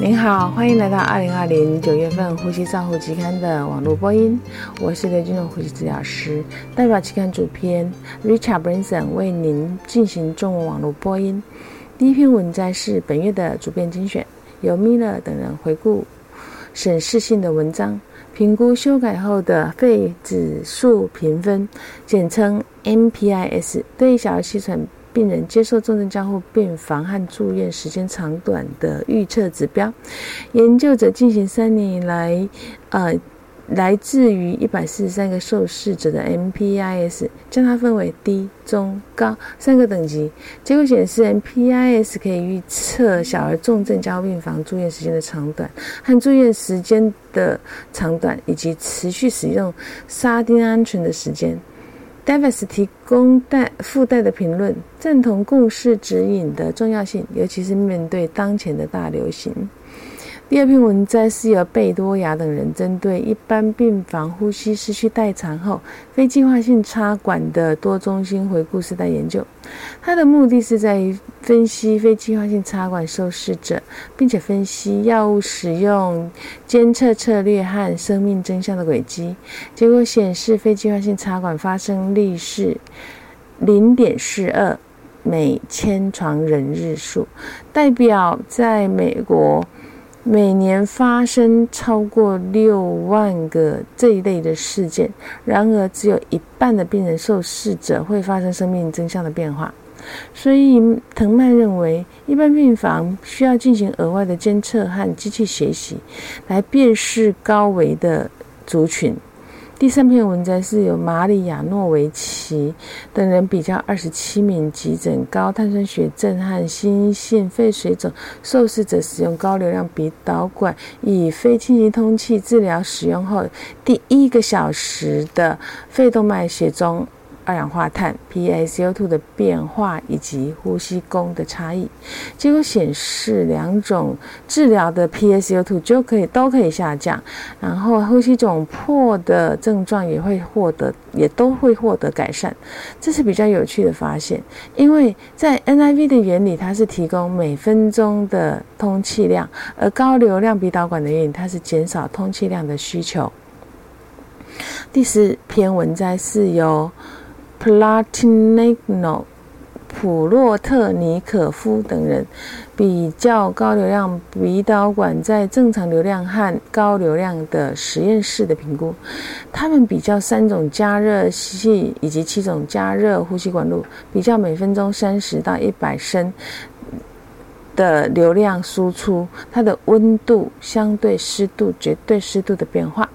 您好，欢迎来到二零二零九月份《呼吸照护期刊》的网络播音。我是刘金荣呼吸治疗师，代表期刊主编 Richard Branson 为您进行中文网络播音。第一篇文摘是本月的主编精选，由 Miller 等人回顾审视性的文章，评估修改后的肺指数评分，简称 MPIS，对小儿气喘。病人接受重症监护病房和住院时间长短的预测指标，研究者进行三年以来，呃，来自于一百四十三个受试者的 MPIS，将它分为低、中、高三个等级。结果显示，MPIS 可以预测小儿重症监护病房住院时间的长短和住院时间的长短，以及持续使用沙丁安全的时间。Davis 提供带附带的评论，赞同共识指引的重要性，尤其是面对当前的大流行。第二篇文摘是由贝多亚等人针对一般病房呼吸失去代偿后非计划性插管的多中心回顾式代研究。它的目的是在于分析非计划性插管受试者，并且分析药物使用监测策略和生命真相的轨迹。结果显示，非计划性插管发生率是零点四二每千床人日数，代表在美国。每年发生超过六万个这一类的事件，然而只有一半的病人受试者会发生生命真相的变化。所以，藤蔓认为，一般病房需要进行额外的监测和机器学习，来辨识高危的族群。第三篇文章是由马里亚诺维奇等人比较二十七名急诊高碳酸血症和心性肺水肿受试者使用高流量鼻导管以非侵袭通气治疗使用后第一个小时的肺动脉血中。二氧化碳 （PaCO2） 的变化以及呼吸功的差异，结果显示两种治疗的 PaCO2 就可以都可以下降，然后呼吸窘迫的症状也会获得也都会获得改善。这是比较有趣的发现，因为在 NIV 的原理，它是提供每分钟的通气量，而高流量鼻导管的原理，它是减少通气量的需求。第四篇文摘是由。Platinino、普洛特尼可夫等人比较高流量鼻导管在正常流量和高流量的实验室的评估。他们比较三种加热器以及七种加热呼吸管路，比较每分钟三十到一百升的流量输出，它的温度、相对湿度、绝对湿度的变化。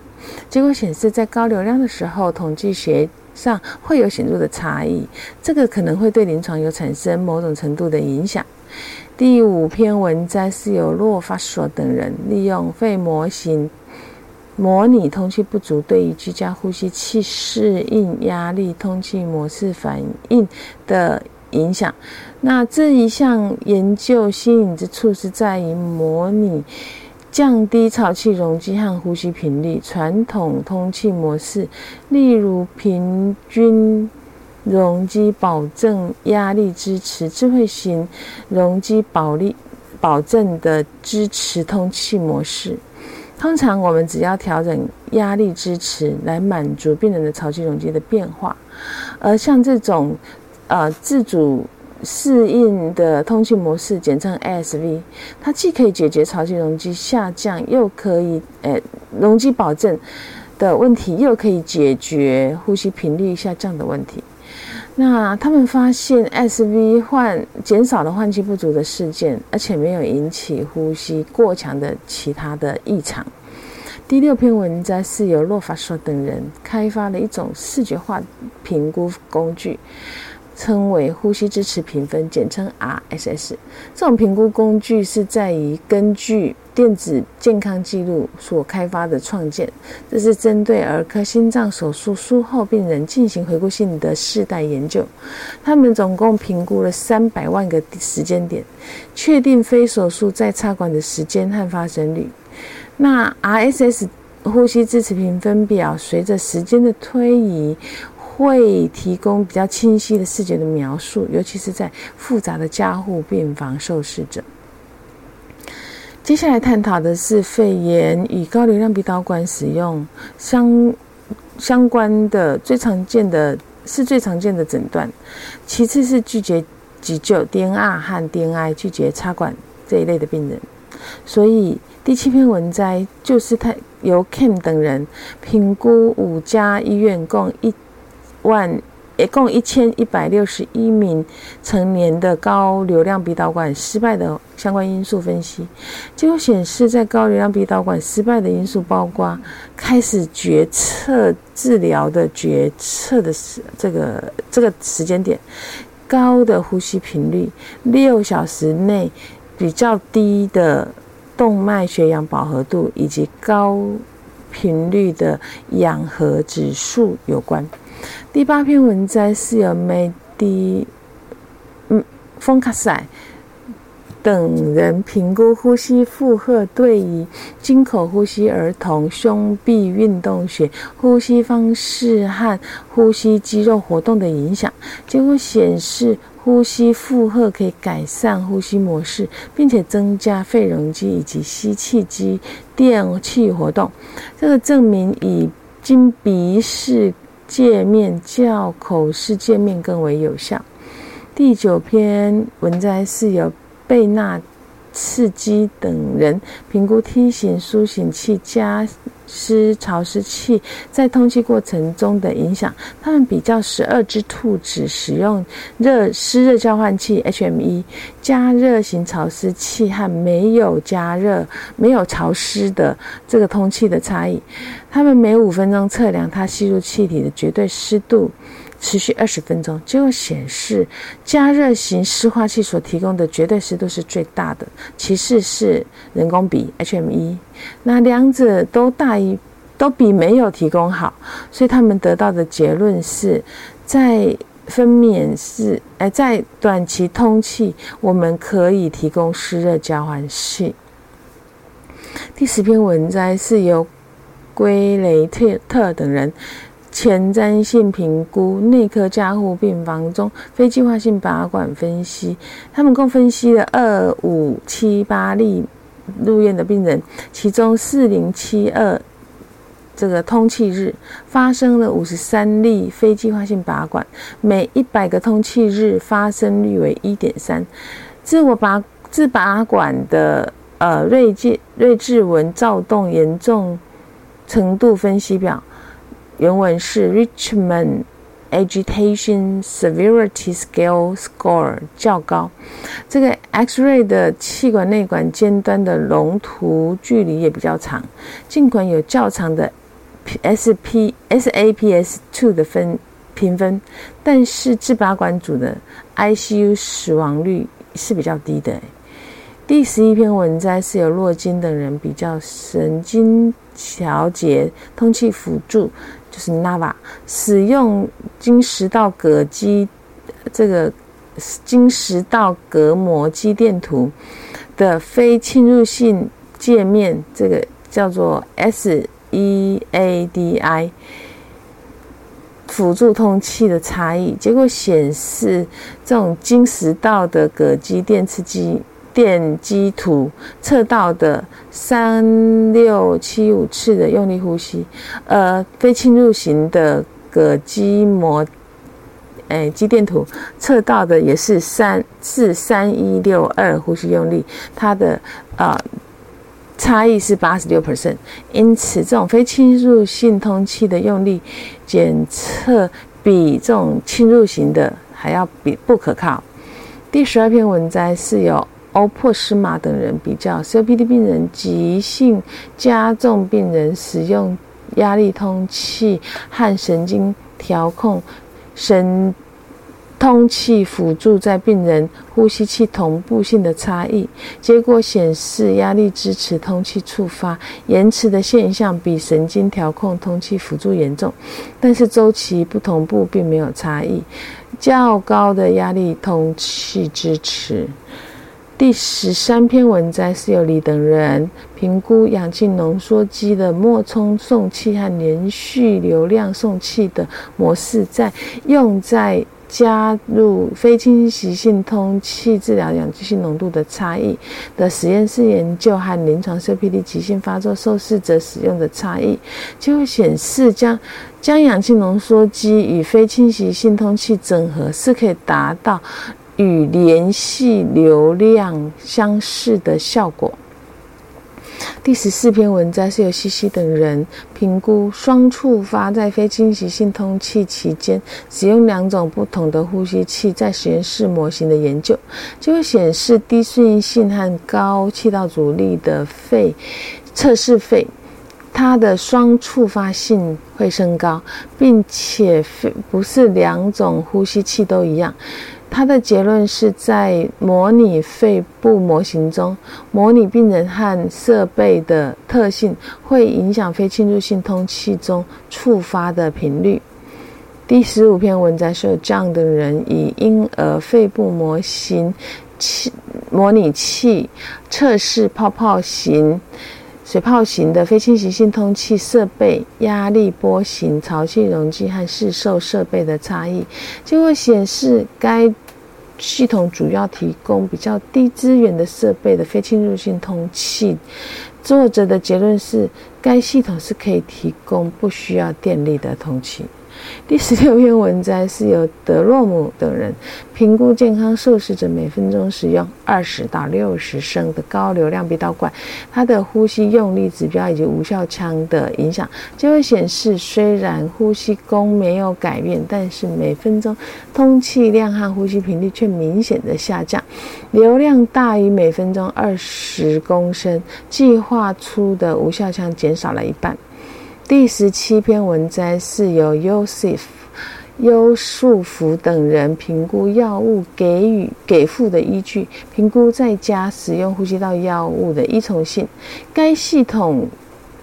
结果显示，在高流量的时候，统计学。上会有显著的差异，这个可能会对临床有产生某种程度的影响。第五篇文摘是由洛法索等人利用肺模型模拟通气不足对于居家呼吸器适应压力通气模式反应的影响。那这一项研究新颖之处是在于模拟。降低潮气容积和呼吸频率。传统通气模式，例如平均容积保证压力支持、智慧型容积保力保证的支持通气模式。通常我们只要调整压力支持来满足病人的潮气容积的变化，而像这种呃自主。适应的通气模式，简称 SV，它既可以解决潮气容积下降，又可以呃容积保证的问题，又可以解决呼吸频率下降的问题。那他们发现 SV 换减少了换气不足的事件，而且没有引起呼吸过强的其他的异常。第六篇文章是由洛法索等人开发的一种视觉化评估工具。称为呼吸支持评分，简称 RSS。这种评估工具是在于根据电子健康记录所开发的创建。这是针对儿科心脏手术术后病人进行回顾性的世代研究。他们总共评估了三百万个时间点，确定非手术再插管的时间和发生率。那 RSS 呼吸支持评分表随着时间的推移。会提供比较清晰的视觉的描述，尤其是在复杂的加护病房受试者。接下来探讨的是肺炎与高流量鼻导管使用相相关的最常见的是最常见的诊断，其次是拒绝急救 DNR 和 DNI 拒绝插管这一类的病人。所以第七篇文摘就是他由 Kim 等人评估五家医院共一万。一共一千一百六十一名成年的高流量鼻导管失败的相关因素分析，结果显示，在高流量鼻导管失败的因素包括开始决策治疗的决策的时这个这个时间点，高的呼吸频率，六小时内比较低的动脉血氧饱和度，以及高频率的氧合指数有关。第八篇文摘是由梅迪、嗯、丰卡塞等人评估呼吸负荷对于经口呼吸儿童胸壁运动学、呼吸方式和呼吸肌肉活动的影响。结果显示，呼吸负荷可以改善呼吸模式，并且增加肺容积以及吸气机电气活动。这个证明以经鼻式。界面较口式界面更为有效。第九篇文摘是由贝纳刺激等人评估梯形苏醒器加湿潮湿器在通气过程中的影响。他们比较十二只兔子使用热湿热交换器 （HME） 加热型潮湿器和没有加热、没有潮湿的这个通气的差异。他们每五分钟测量它吸入气体的绝对湿度。持续二十分钟，结果显示加热型湿化器所提供的绝对湿度是最大的，其次是人工鼻 HME，那两者都大于都比没有提供好，所以他们得到的结论是在分娩室哎在短期通气，我们可以提供湿热交换器。第十篇文摘是由圭雷特特等人。前瞻性评估内科加护病房中非计划性拔管分析，他们共分析了二五七八例入院的病人，其中四零七二这个通气日发生了五十三例非计划性拔管，每一百个通气日发生率为一点三。自我拔自拔管的呃锐界锐志纹躁动严重程度分析表。原文是 Richmond Agitation Severity Scale Score 较高。这个 X-ray 的气管内管尖端的龙图距离也比较长，尽管有较长的 SP SAPS two 的分评分，但是自拔管组的 ICU 死亡率是比较低的。第十一篇文摘是由洛金等人比较神经调节通气辅助。就是 Nava 使用经食道膈肌这个经食道隔膜肌电图的非侵入性界面，这个叫做 SEADI 辅助通气的差异，结果显示这种经食道的膈肌电刺激。电机图测到的三六七五次的用力呼吸，呃，非侵入型的膈肌膜，诶，肌电图测到的也是三四三一六二呼吸用力，它的呃差异是八十六 percent，因此这种非侵入性通气的用力检测比这种侵入型的还要比不可靠。第十二篇文摘是由。欧珀斯马等人比较 COPD 病人、急性加重病人使用压力通气和神经调控神通气辅助在病人呼吸器同步性的差异。结果显示，压力支持通气触发延迟的现象比神经调控通气辅助严重，但是周期不同步并没有差异。较高的压力通气支持。第十三篇文摘是由李等人评估氧气浓缩机的脉冲送气和连续流量送气的模式，在用在加入非侵袭性通气治疗氧气性浓度的差异。的实验室研究和临床 COPD 急性发作受试者使用的差异，就会显示将将氧气浓缩机与非侵袭性通气整合是可以达到与联系流量相似的效果。第十四篇文章是由西西等人评估双触发在非侵袭性通气期间使用两种不同的呼吸器在实验室模型的研究，就会显示低顺应性和高气道阻力的肺测试肺，它的双触发性会升高，并且肺不是两种呼吸器都一样。他的结论是在模拟肺部模型中，模拟病人和设备的特性会影响非侵入性通气中触发的频率。第十五篇文章是有这样的人以婴儿肺部模型器模拟器测试泡泡型。水泡型的非侵袭性通气设备、压力波形潮气容积和试售设备的差异，结果显示该系统主要提供比较低资源的设备的非侵入性通气。作者的结论是，该系统是可以提供不需要电力的通气。第十六篇文章是由德洛姆等人评估健康受试者每分钟使用二十到六十升的高流量鼻导管，它的呼吸用力指标以及无效腔的影响，结果显示，虽然呼吸功没有改变，但是每分钟通气量和呼吸频率却明显的下降，流量大于每分钟二十公升，计划出的无效腔减少了一半。第十七篇文摘是由 Yosef 优素福等人评估药物给予给付的依据，评估在家使用呼吸道药物的依从性。该系统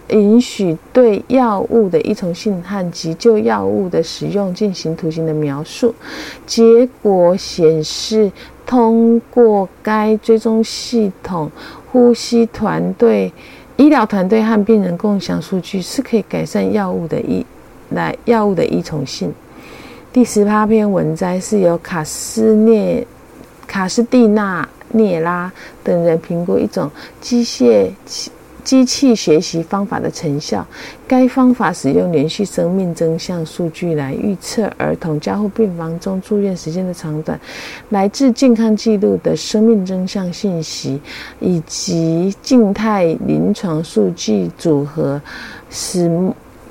允许对药物的依从性和急救药物的使用进行图形的描述。结果显示，通过该追踪系统，呼吸团队。医疗团队和病人共享数据是可以改善药物的依来药物的依从性。第十八篇文摘是由卡斯涅卡斯蒂纳涅拉等人评估一种机械机器学习方法的成效。该方法使用连续生命征象数据来预测儿童加护病房中住院时间的长短，来自健康记录的生命征象信息以及静态临床数据组合，使。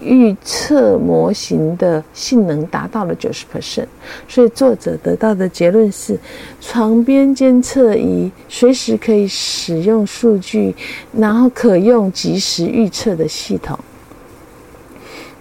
预测模型的性能达到了九十 percent，所以作者得到的结论是：床边监测仪随时可以使用数据，然后可用即时预测的系统。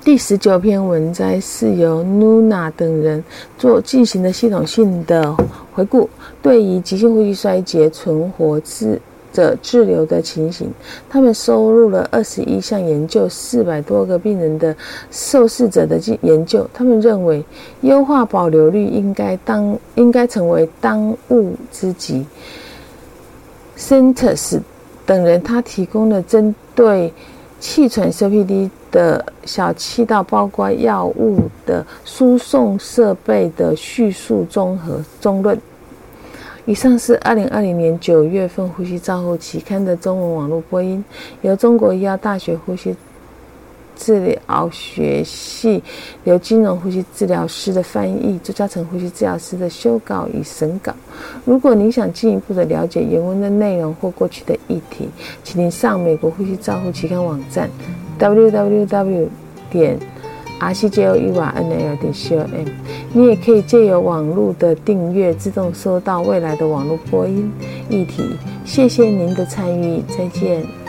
第十九篇文摘是由 Nuna 等人做进行的系统性的回顾，对于急性呼吸衰竭存活治。的滞留的情形，他们收录了二十一项研究，四百多个病人的受试者的研究。他们认为，优化保留率应该当应该成为当务之急。Centers 等人他提供了针对气喘 COPD 的小气道，包括药物的输送设备的叙述综合中论。以上是二零二零年九月份《呼吸照护期刊》的中文网络播音，由中国医药大学呼吸治疗学系刘金荣呼吸治疗师的翻译，朱嘉诚呼吸治疗师的修稿与审稿。如果您想进一步的了解原文的内容或过去的议题，请您上美国呼吸照护期刊网站 www 点。R c j o e y n l 点 c o m，你也可以借由网络的订阅，自动收到未来的网络播音议题。谢谢您的参与，再见。